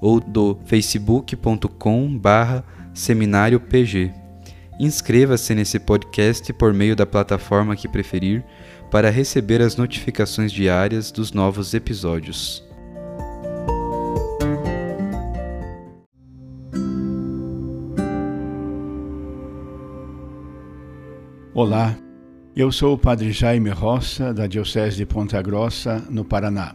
ou do facebook.com barra seminário PG. Inscreva-se nesse podcast por meio da plataforma que preferir para receber as notificações diárias dos novos episódios. Olá, eu sou o Padre Jaime Roça, da Diocese de Ponta Grossa, no Paraná.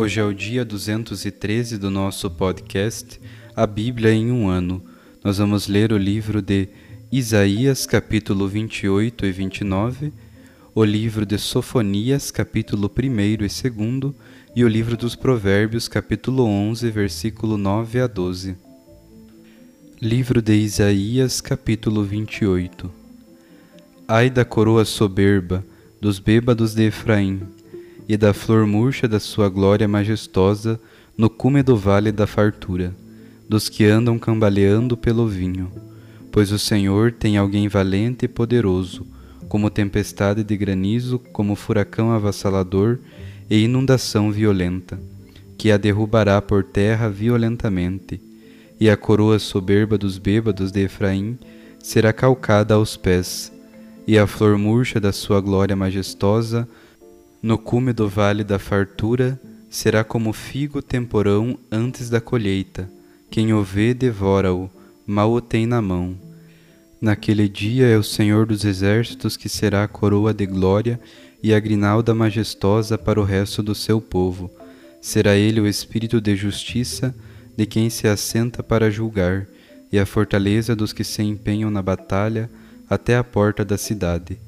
Hoje é o dia 213 do nosso podcast A Bíblia em um Ano. Nós vamos ler o livro de Isaías, capítulo 28 e 29, o livro de Sofonias, capítulo 1 e 2, e o livro dos Provérbios, capítulo 11, versículo 9 a 12. Livro de Isaías, capítulo 28 Ai da coroa soberba, dos bêbados de Efraim, e da flor murcha da sua glória majestosa no cume do vale da fartura, dos que andam cambaleando pelo vinho. Pois o Senhor tem alguém valente e poderoso, como tempestade de granizo, como furacão avassalador e inundação violenta, que a derrubará por terra violentamente, e a coroa soberba dos bêbados de Efraim será calcada aos pés, e a flor murcha da sua glória majestosa no cume do vale da fartura será como figo temporão antes da colheita. Quem o vê, devora-o, mal o tem na mão. Naquele dia é o Senhor dos exércitos que será a coroa de glória e a grinalda majestosa para o resto do seu povo. Será ele o espírito de justiça de quem se assenta para julgar, e a fortaleza dos que se empenham na batalha até a porta da cidade.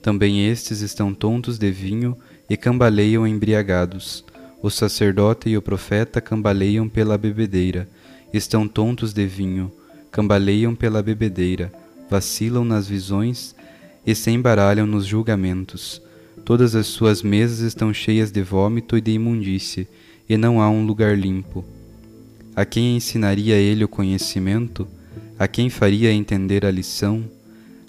Também estes estão tontos de vinho e cambaleiam embriagados. O sacerdote e o profeta cambaleiam pela bebedeira, estão tontos de vinho, cambaleiam pela bebedeira, vacilam nas visões e se embaralham nos julgamentos. Todas as suas mesas estão cheias de vômito e de imundície, e não há um lugar limpo. A quem ensinaria ele o conhecimento? A quem faria entender a lição?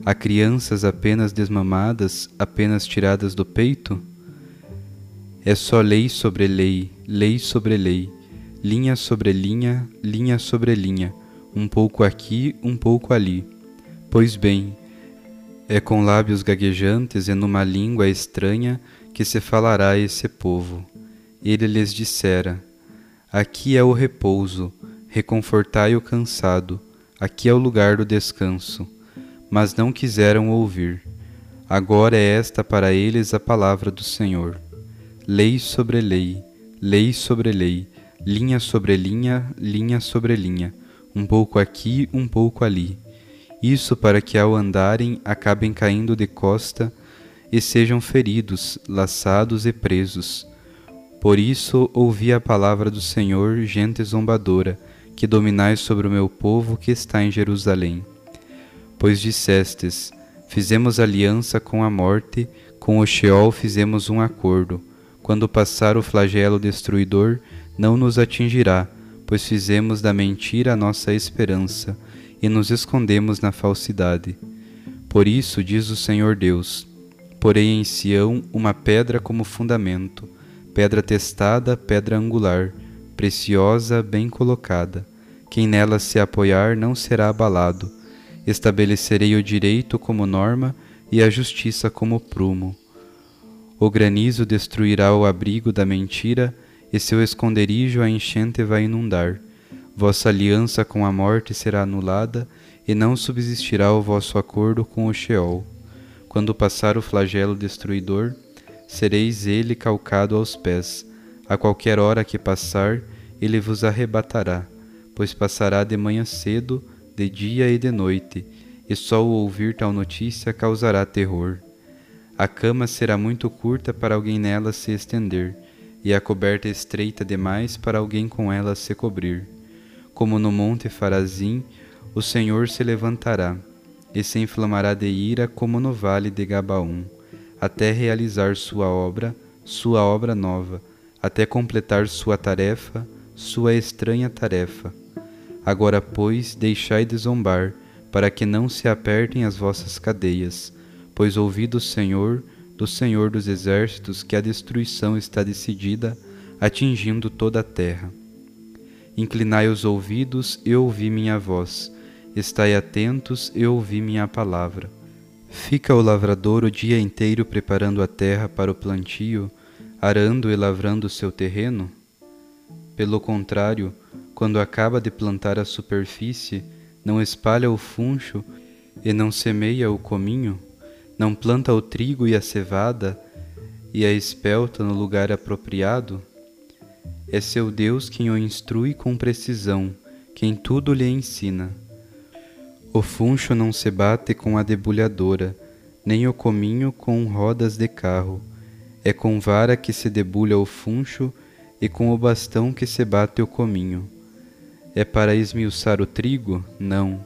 A crianças apenas desmamadas, apenas tiradas do peito? É só lei sobre lei, lei sobre lei, linha sobre linha, linha sobre linha, um pouco aqui, um pouco ali. Pois bem, é com lábios gaguejantes e numa língua estranha que se falará a esse povo. Ele lhes dissera: Aqui é o repouso, reconfortai o cansado, aqui é o lugar do descanso mas não quiseram ouvir. Agora é esta para eles a palavra do Senhor. Lei sobre lei, lei sobre lei, linha sobre linha, linha sobre linha, um pouco aqui, um pouco ali. Isso para que ao andarem acabem caindo de costa e sejam feridos, laçados e presos. Por isso ouvi a palavra do Senhor, gente zombadora, que dominais sobre o meu povo que está em Jerusalém. Pois dissestes: Fizemos aliança com a morte, com o Sheol fizemos um acordo. Quando passar o flagelo destruidor, não nos atingirá, pois fizemos da mentira a nossa esperança e nos escondemos na falsidade. Por isso, diz o Senhor Deus: Porei em Sião uma pedra como fundamento, pedra testada, pedra angular, preciosa, bem colocada. Quem nela se apoiar não será abalado. Estabelecerei o direito como norma e a justiça como prumo. O granizo destruirá o abrigo da mentira, e seu esconderijo a enchente vai inundar. Vossa aliança com a morte será anulada, e não subsistirá o vosso acordo com o Sheol. Quando passar o flagelo destruidor, sereis ele calcado aos pés. A qualquer hora que passar, ele vos arrebatará, pois passará de manhã cedo, de dia e de noite, e só o ouvir tal notícia causará terror. A cama será muito curta para alguém nela se estender, e a coberta estreita demais para alguém com ela se cobrir como no monte Farazim, o Senhor se levantará e se inflamará de ira como no vale de Gabaum, até realizar sua obra, sua obra nova, até completar sua tarefa, sua estranha tarefa. Agora, pois, deixai de zombar, para que não se apertem as vossas cadeias, pois ouvi do Senhor, do Senhor dos exércitos, que a destruição está decidida, atingindo toda a terra. Inclinai os ouvidos e ouvi minha voz. Estai atentos e ouvi minha palavra. Fica o lavrador o dia inteiro preparando a terra para o plantio, arando e lavrando seu terreno? Pelo contrário, quando acaba de plantar a superfície, não espalha o funcho e não semeia o cominho, não planta o trigo e a cevada e a espelta no lugar apropriado? É seu Deus quem o instrui com precisão, quem tudo lhe ensina. O funcho não se bate com a debulhadora, nem o cominho com rodas de carro. É com vara que se debulha o funcho e com o bastão que se bate o cominho. É para esmiuçar o trigo? Não.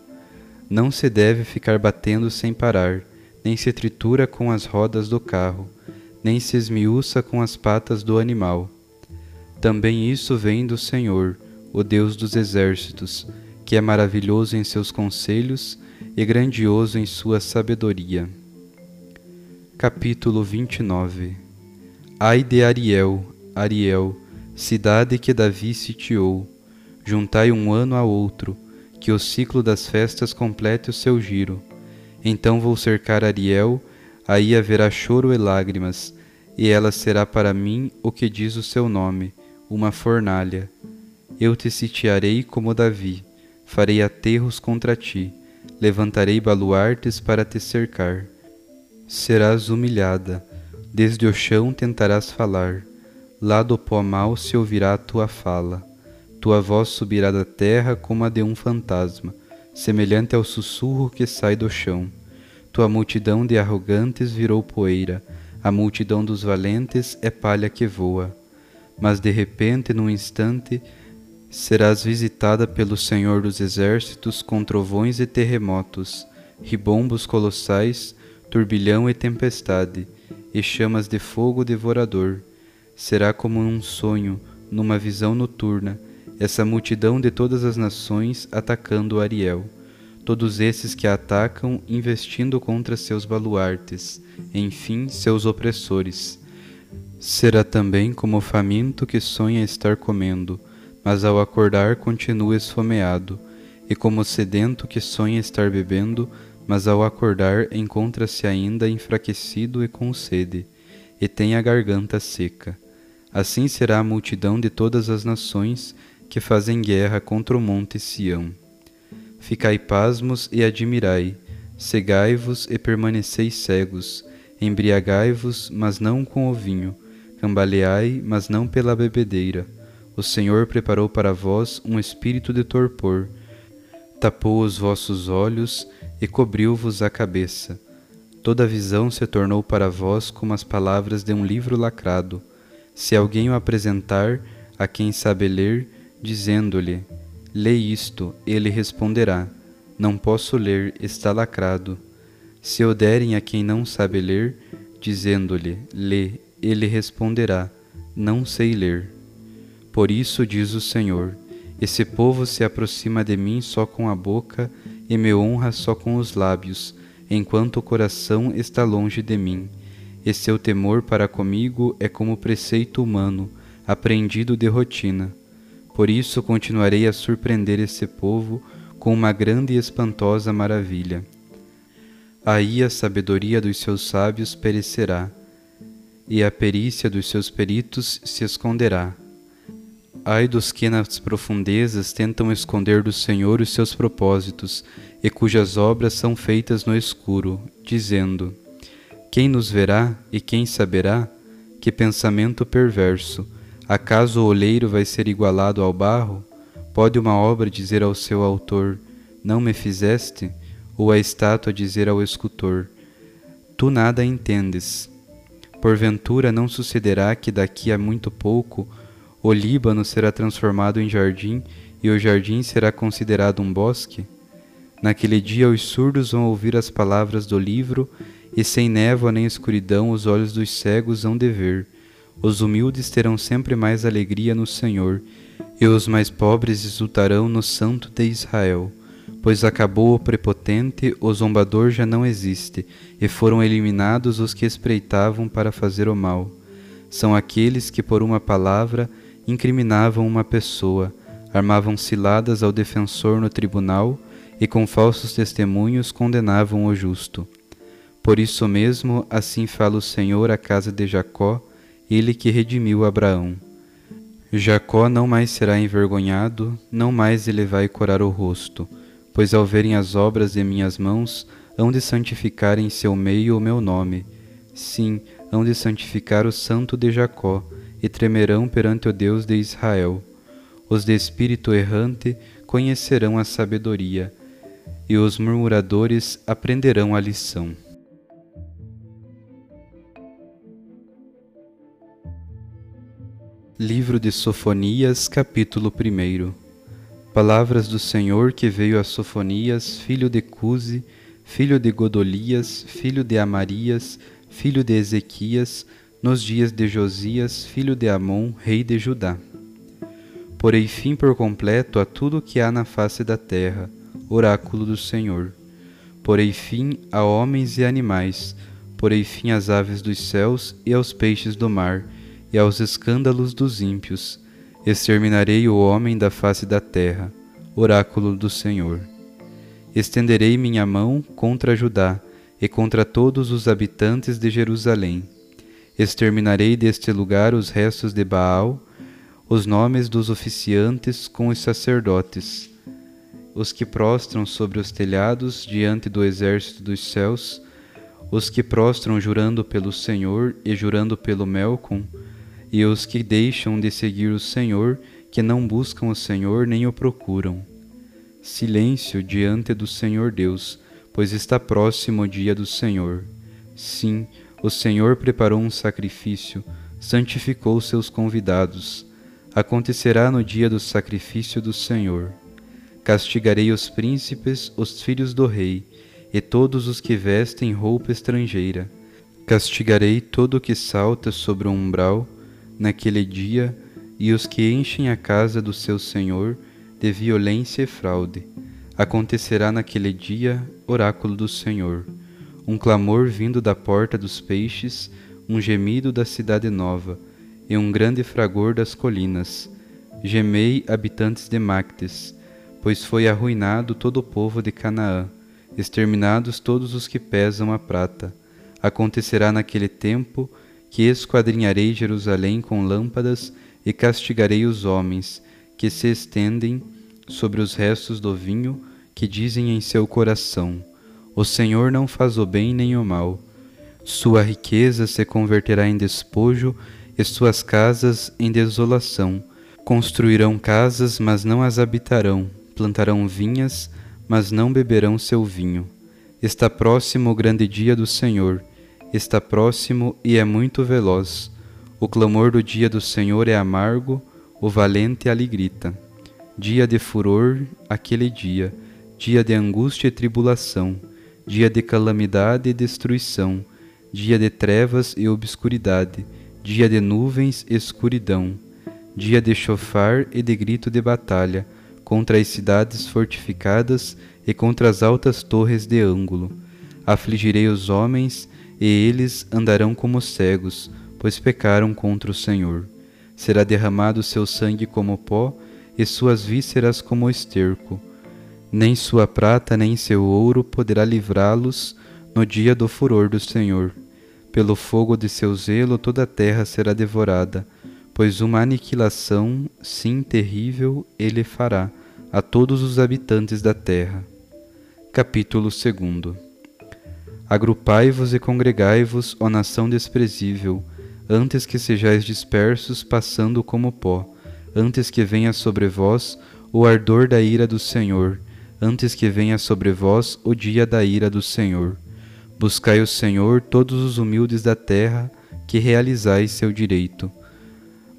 Não se deve ficar batendo sem parar, nem se tritura com as rodas do carro, nem se esmiuça com as patas do animal também isso vem do Senhor, o Deus dos exércitos, que é maravilhoso em seus conselhos e grandioso em sua sabedoria. Capítulo 29 Ai de Ariel, Ariel, cidade que Davi sitiou, juntai um ano a outro, que o ciclo das festas complete o seu giro. Então vou cercar Ariel, aí haverá choro e lágrimas, e ela será para mim o que diz o seu nome uma fornalha. Eu te sitiarei como Davi, farei aterros contra ti, levantarei baluartes para te cercar. Serás humilhada, desde o chão tentarás falar, lá do pó mal se ouvirá a tua fala. Tua voz subirá da terra como a de um fantasma, semelhante ao sussurro que sai do chão. Tua multidão de arrogantes virou poeira, a multidão dos valentes é palha que voa mas de repente, num instante, serás visitada pelo Senhor dos Exércitos com trovões e terremotos, ribombos colossais, turbilhão e tempestade, e chamas de fogo devorador. Será como um sonho, numa visão noturna, essa multidão de todas as nações atacando Ariel, todos esses que a atacam investindo contra seus baluartes, enfim, seus opressores. Será também como o faminto que sonha estar comendo, mas ao acordar continua esfomeado, e como o sedento que sonha estar bebendo, mas ao acordar encontra-se ainda enfraquecido e com sede, e tem a garganta seca. Assim será a multidão de todas as nações que fazem guerra contra o monte Sião. Ficai pasmos e admirai, cegai-vos e permaneceis cegos, embriagai-vos, mas não com o vinho, Cambaleai, mas não pela bebedeira. O Senhor preparou para vós um espírito de torpor. Tapou os vossos olhos e cobriu-vos a cabeça. Toda a visão se tornou para vós como as palavras de um livro lacrado. Se alguém o apresentar a quem sabe ler, dizendo-lhe: Lê isto, ele responderá: Não posso ler, está lacrado. Se o derem a quem não sabe ler, dizendo-lhe: Lê, ele responderá: Não sei ler. Por isso diz o Senhor: Esse povo se aproxima de mim só com a boca e me honra só com os lábios, enquanto o coração está longe de mim. E seu temor para comigo é como preceito humano, aprendido de rotina. Por isso continuarei a surpreender esse povo com uma grande e espantosa maravilha. Aí a sabedoria dos seus sábios perecerá, e a perícia dos seus peritos se esconderá Ai dos que nas profundezas tentam esconder do Senhor os seus propósitos e cujas obras são feitas no escuro, dizendo: Quem nos verá e quem saberá? Que pensamento perverso! Acaso o oleiro vai ser igualado ao barro? Pode uma obra dizer ao seu autor: Não me fizeste? Ou a estátua dizer ao escultor: Tu nada entendes. Porventura não sucederá que daqui a muito pouco o Líbano será transformado em jardim e o jardim será considerado um bosque? Naquele dia os surdos vão ouvir as palavras do livro, e sem névoa nem escuridão os olhos dos cegos hão de ver. Os humildes terão sempre mais alegria no Senhor, e os mais pobres exultarão no Santo de Israel. Pois acabou o prepotente, o zombador já não existe, e foram eliminados os que espreitavam para fazer o mal. São aqueles que por uma palavra incriminavam uma pessoa, armavam ciladas ao defensor no tribunal e com falsos testemunhos condenavam o justo. Por isso mesmo, assim fala o Senhor à casa de Jacó, ele que redimiu Abraão. Jacó não mais será envergonhado, não mais ele vai corar o rosto, pois ao verem as obras de minhas mãos, hão de santificar em seu meio o meu nome. Sim, hão de santificar o santo de Jacó, e tremerão perante o Deus de Israel. Os de espírito errante conhecerão a sabedoria, e os murmuradores aprenderão a lição. Livro de Sofonias, capítulo 1 Palavras do Senhor que veio a Sofonias, filho de Cuse, filho de Godolias, filho de Amarias, filho de Ezequias, nos dias de Josias, filho de Amon, rei de Judá. Porei fim por completo a tudo que há na face da terra, oráculo do Senhor. Porei fim a homens e animais, porei fim às aves dos céus e aos peixes do mar, e aos escândalos dos ímpios. Exterminarei o homem da face da terra, oráculo do Senhor. Estenderei minha mão contra Judá e contra todos os habitantes de Jerusalém Exterminarei deste lugar os restos de Baal, os nomes dos oficiantes com os sacerdotes, os que prostram sobre os telhados diante do exército dos céus, os que prostram jurando pelo Senhor e jurando pelo Melcom, e os que deixam de seguir o Senhor, que não buscam o Senhor nem o procuram. Silêncio diante do Senhor Deus, pois está próximo o dia do Senhor. Sim, o Senhor preparou um sacrifício, santificou seus convidados. Acontecerá no dia do sacrifício do Senhor. Castigarei os príncipes, os filhos do rei, e todos os que vestem roupa estrangeira. Castigarei todo o que salta sobre o umbral naquele dia, e os que enchem a casa do seu Senhor de violência e fraude. Acontecerá naquele dia, oráculo do Senhor um clamor vindo da porta dos peixes, um gemido da cidade nova, e um grande fragor das colinas. Gemei, habitantes de Mactes, pois foi arruinado todo o povo de Canaã, exterminados todos os que pesam a prata. Acontecerá naquele tempo que esquadrinharei Jerusalém com lâmpadas e castigarei os homens que se estendem sobre os restos do vinho que dizem em seu coração o Senhor não faz o bem nem o mal. Sua riqueza se converterá em despojo e suas casas em desolação. Construirão casas, mas não as habitarão. Plantarão vinhas, mas não beberão seu vinho. Está próximo o grande dia do Senhor, está próximo e é muito veloz. O clamor do dia do Senhor é amargo, o valente ali grita. Dia de furor, aquele dia, dia de angústia e tribulação, dia de calamidade e destruição, dia de trevas e obscuridade, dia de nuvens e escuridão, dia de chofar e de grito de batalha, contra as cidades fortificadas e contra as altas torres de ângulo. Afligirei os homens, e eles andarão como cegos, pois pecaram contra o Senhor. Será derramado seu sangue como pó, e suas vísceras como esterco. Nem sua prata nem seu ouro poderá livrá-los no dia do furor do Senhor. Pelo fogo de seu zelo toda a terra será devorada, pois uma aniquilação, sim terrível, ele fará a todos os habitantes da terra. Capítulo 2 Agrupai-vos e congregai-vos, ó nação desprezível, antes que sejais dispersos, passando como pó, antes que venha sobre vós o ardor da ira do Senhor, antes que venha sobre vós o dia da ira do Senhor Buscai o Senhor, todos os humildes da terra, que realizais seu direito.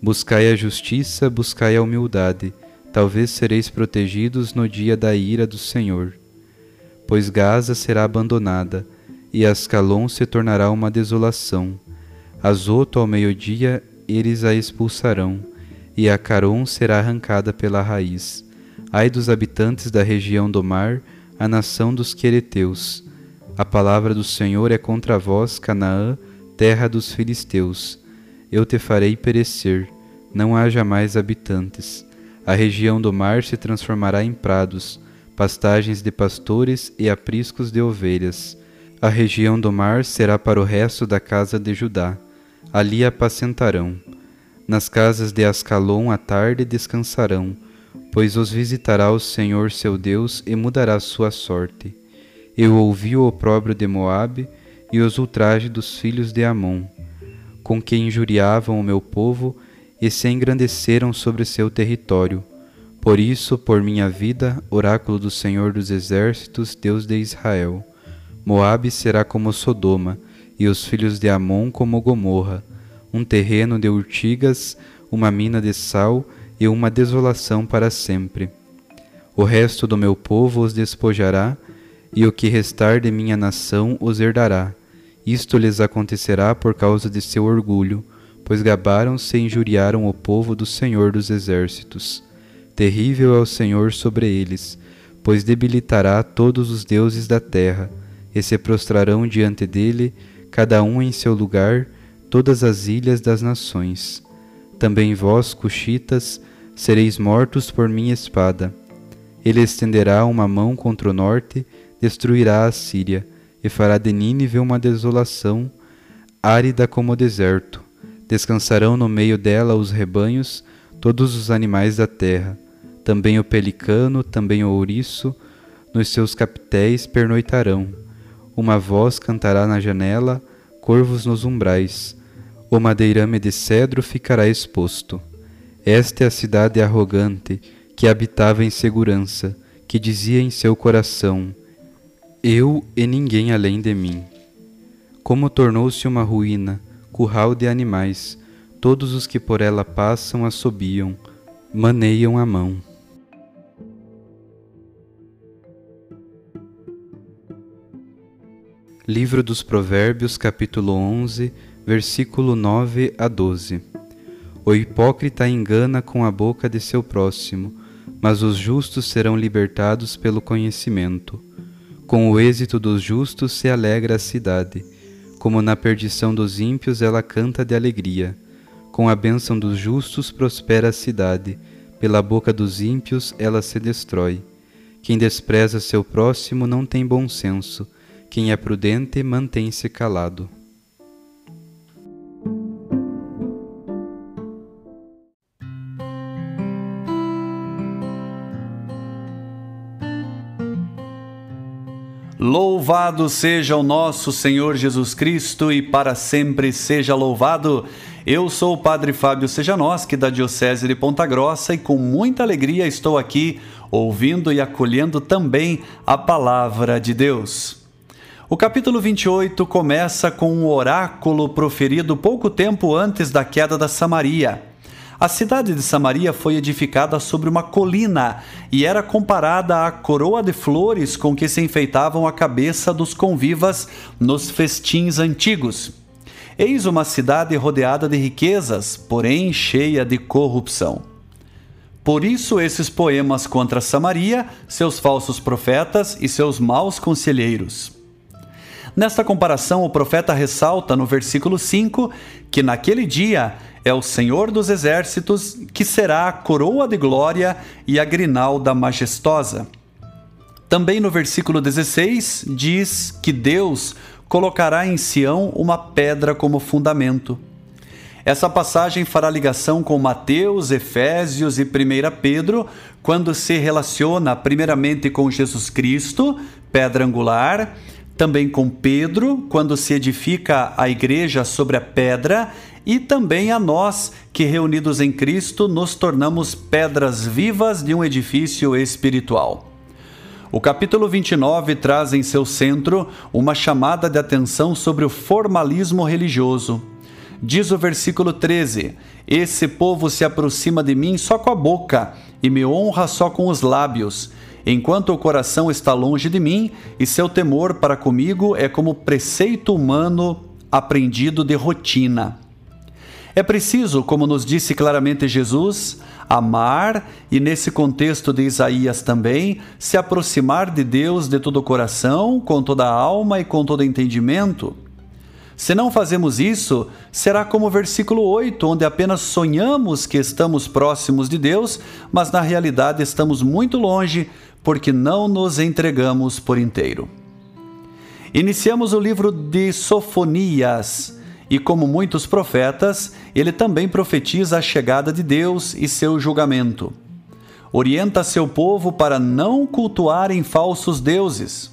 Buscai a justiça, buscai a humildade, talvez sereis protegidos no dia da ira do Senhor. Pois Gaza será abandonada, e Ascalon se tornará uma desolação. Azoto ao meio-dia eles a expulsarão, e a Caron será arrancada pela raiz. Ai dos habitantes da região do mar, a nação dos quereteus a palavra do Senhor é contra vós, Canaã, terra dos filisteus. Eu te farei perecer, não haja mais habitantes. A região do mar se transformará em prados, pastagens de pastores e apriscos de ovelhas. A região do mar será para o resto da casa de Judá. Ali apacentarão. Nas casas de Ascalon à tarde descansarão, pois os visitará o Senhor seu Deus e mudará sua sorte. Eu ouvi o opróbrio de Moabe e os ultrajes dos filhos de Amon, com que injuriavam o meu povo e se engrandeceram sobre seu território. Por isso, por minha vida, oráculo do Senhor dos Exércitos, Deus de Israel, Moabe será como Sodoma, e os filhos de Amon como Gomorra, um terreno de urtigas, uma mina de sal e uma desolação para sempre. O resto do meu povo os despojará e o que restar de minha nação os herdará. Isto lhes acontecerá por causa de seu orgulho, pois gabaram-se e injuriaram o povo do Senhor dos Exércitos. Terrível é o Senhor sobre eles, pois debilitará todos os deuses da terra, e se prostrarão diante dele, cada um em seu lugar, todas as ilhas das nações. Também vós, cuxitas, sereis mortos por minha espada. Ele estenderá uma mão contra o norte destruirá a Síria e fará de Nínive uma desolação, árida como o deserto. Descansarão no meio dela os rebanhos, todos os animais da terra, também o pelicano, também o ouriço, nos seus capitéis pernoitarão. Uma voz cantará na janela, corvos nos umbrais. O madeirame de cedro ficará exposto. Esta é a cidade arrogante, que habitava em segurança, que dizia em seu coração: eu e ninguém além de mim. Como tornou-se uma ruína, curral de animais, todos os que por ela passam assobiam, maneiam a mão. Livro dos Provérbios, capítulo 11, versículo 9 a 12. O hipócrita engana com a boca de seu próximo, mas os justos serão libertados pelo conhecimento. Com o êxito dos justos se alegra a cidade, como na perdição dos ímpios ela canta de alegria. Com a bênção dos justos prospera a cidade, pela boca dos ímpios ela se destrói. Quem despreza seu próximo não tem bom senso, quem é prudente mantém-se calado. Louvado seja o nosso Senhor Jesus Cristo e para sempre seja louvado. Eu sou o Padre Fábio Sejanoski, da Diocese de Ponta Grossa, e com muita alegria estou aqui ouvindo e acolhendo também a palavra de Deus. O capítulo 28 começa com um oráculo proferido pouco tempo antes da queda da Samaria. A cidade de Samaria foi edificada sobre uma colina e era comparada à coroa de flores com que se enfeitavam a cabeça dos convivas nos festins antigos. Eis uma cidade rodeada de riquezas, porém cheia de corrupção. Por isso, esses poemas contra Samaria, seus falsos profetas e seus maus conselheiros. Nesta comparação, o profeta ressalta no versículo 5 que naquele dia é o Senhor dos exércitos que será a coroa de glória e a grinalda majestosa. Também no versículo 16 diz que Deus colocará em Sião uma pedra como fundamento. Essa passagem fará ligação com Mateus, Efésios e 1 Pedro, quando se relaciona primeiramente com Jesus Cristo, pedra angular, também com Pedro, quando se edifica a igreja sobre a pedra, e também a nós, que reunidos em Cristo nos tornamos pedras vivas de um edifício espiritual. O capítulo 29 traz em seu centro uma chamada de atenção sobre o formalismo religioso. Diz o versículo 13: Esse povo se aproxima de mim só com a boca e me honra só com os lábios enquanto o coração está longe de mim e seu temor para comigo é como preceito humano aprendido de rotina. É preciso, como nos disse claramente Jesus, amar e, nesse contexto de Isaías também, se aproximar de Deus de todo o coração, com toda a alma e com todo entendimento. Se não fazemos isso, será como o versículo 8, onde apenas sonhamos que estamos próximos de Deus, mas na realidade estamos muito longe, porque não nos entregamos por inteiro. Iniciamos o livro de Sofonias, e como muitos profetas, ele também profetiza a chegada de Deus e seu julgamento. Orienta seu povo para não cultuarem falsos deuses.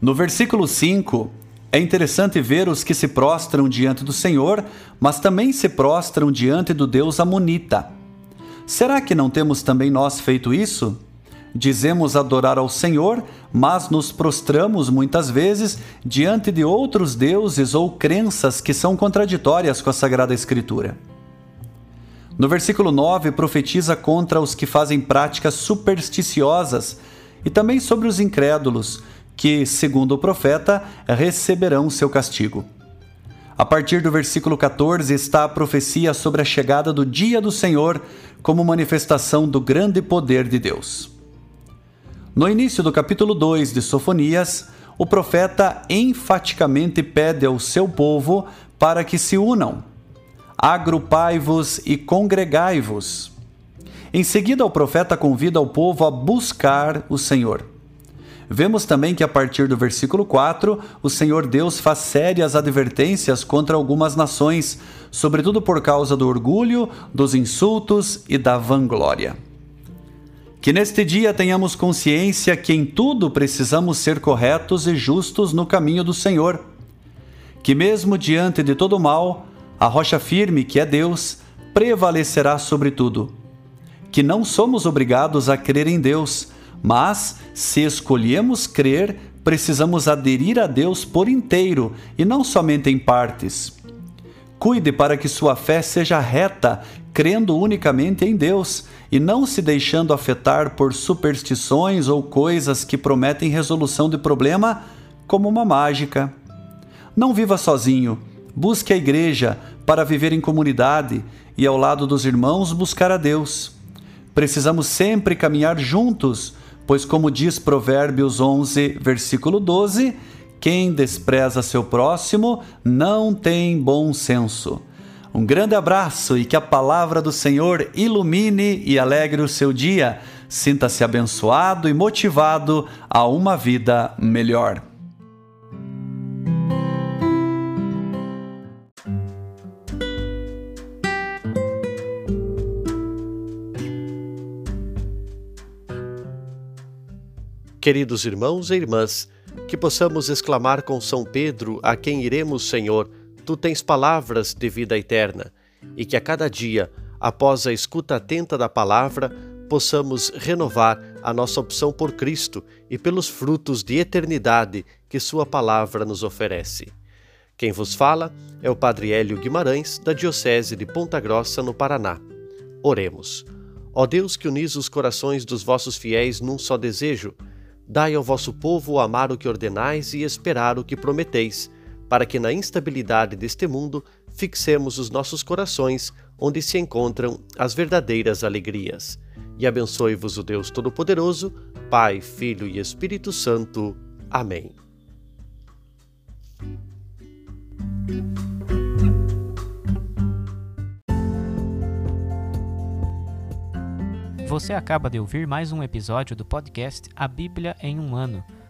No versículo 5, é interessante ver os que se prostram diante do Senhor, mas também se prostram diante do Deus Amonita. Será que não temos também nós feito isso? Dizemos adorar ao Senhor, mas nos prostramos muitas vezes diante de outros deuses ou crenças que são contraditórias com a Sagrada Escritura. No versículo 9, profetiza contra os que fazem práticas supersticiosas e também sobre os incrédulos, que, segundo o profeta, receberão seu castigo. A partir do versículo 14 está a profecia sobre a chegada do dia do Senhor como manifestação do grande poder de Deus. No início do capítulo 2 de Sofonias, o profeta enfaticamente pede ao seu povo para que se unam. Agrupai-vos e congregai-vos. Em seguida, o profeta convida o povo a buscar o Senhor. Vemos também que a partir do versículo 4, o Senhor Deus faz sérias advertências contra algumas nações, sobretudo por causa do orgulho, dos insultos e da vanglória. Que neste dia tenhamos consciência que em tudo precisamos ser corretos e justos no caminho do Senhor. Que mesmo diante de todo mal, a rocha firme, que é Deus, prevalecerá sobre tudo. Que não somos obrigados a crer em Deus, mas, se escolhemos crer, precisamos aderir a Deus por inteiro e não somente em partes. Cuide para que sua fé seja reta, crendo unicamente em Deus e não se deixando afetar por superstições ou coisas que prometem resolução de problema como uma mágica. Não viva sozinho, busque a igreja para viver em comunidade e ao lado dos irmãos buscar a Deus. Precisamos sempre caminhar juntos, pois, como diz Provérbios 11, versículo 12, quem despreza seu próximo não tem bom senso. Um grande abraço e que a palavra do Senhor ilumine e alegre o seu dia. Sinta-se abençoado e motivado a uma vida melhor. Queridos irmãos e irmãs, que possamos exclamar com São Pedro, a quem iremos, Senhor, tu tens palavras de vida eterna, e que a cada dia, após a escuta atenta da palavra, possamos renovar a nossa opção por Cristo e pelos frutos de eternidade que Sua palavra nos oferece. Quem vos fala é o Padre Hélio Guimarães, da Diocese de Ponta Grossa, no Paraná. Oremos. Ó Deus que unis os corações dos vossos fiéis num só desejo, dai ao vosso povo amar o que ordenais e esperar o que prometeis, para que na instabilidade deste mundo fixemos os nossos corações onde se encontram as verdadeiras alegrias e abençoe-vos o Deus Todo-Poderoso, Pai, Filho e Espírito Santo. Amém. Você acaba de ouvir mais um episódio do podcast A Bíblia em um Ano.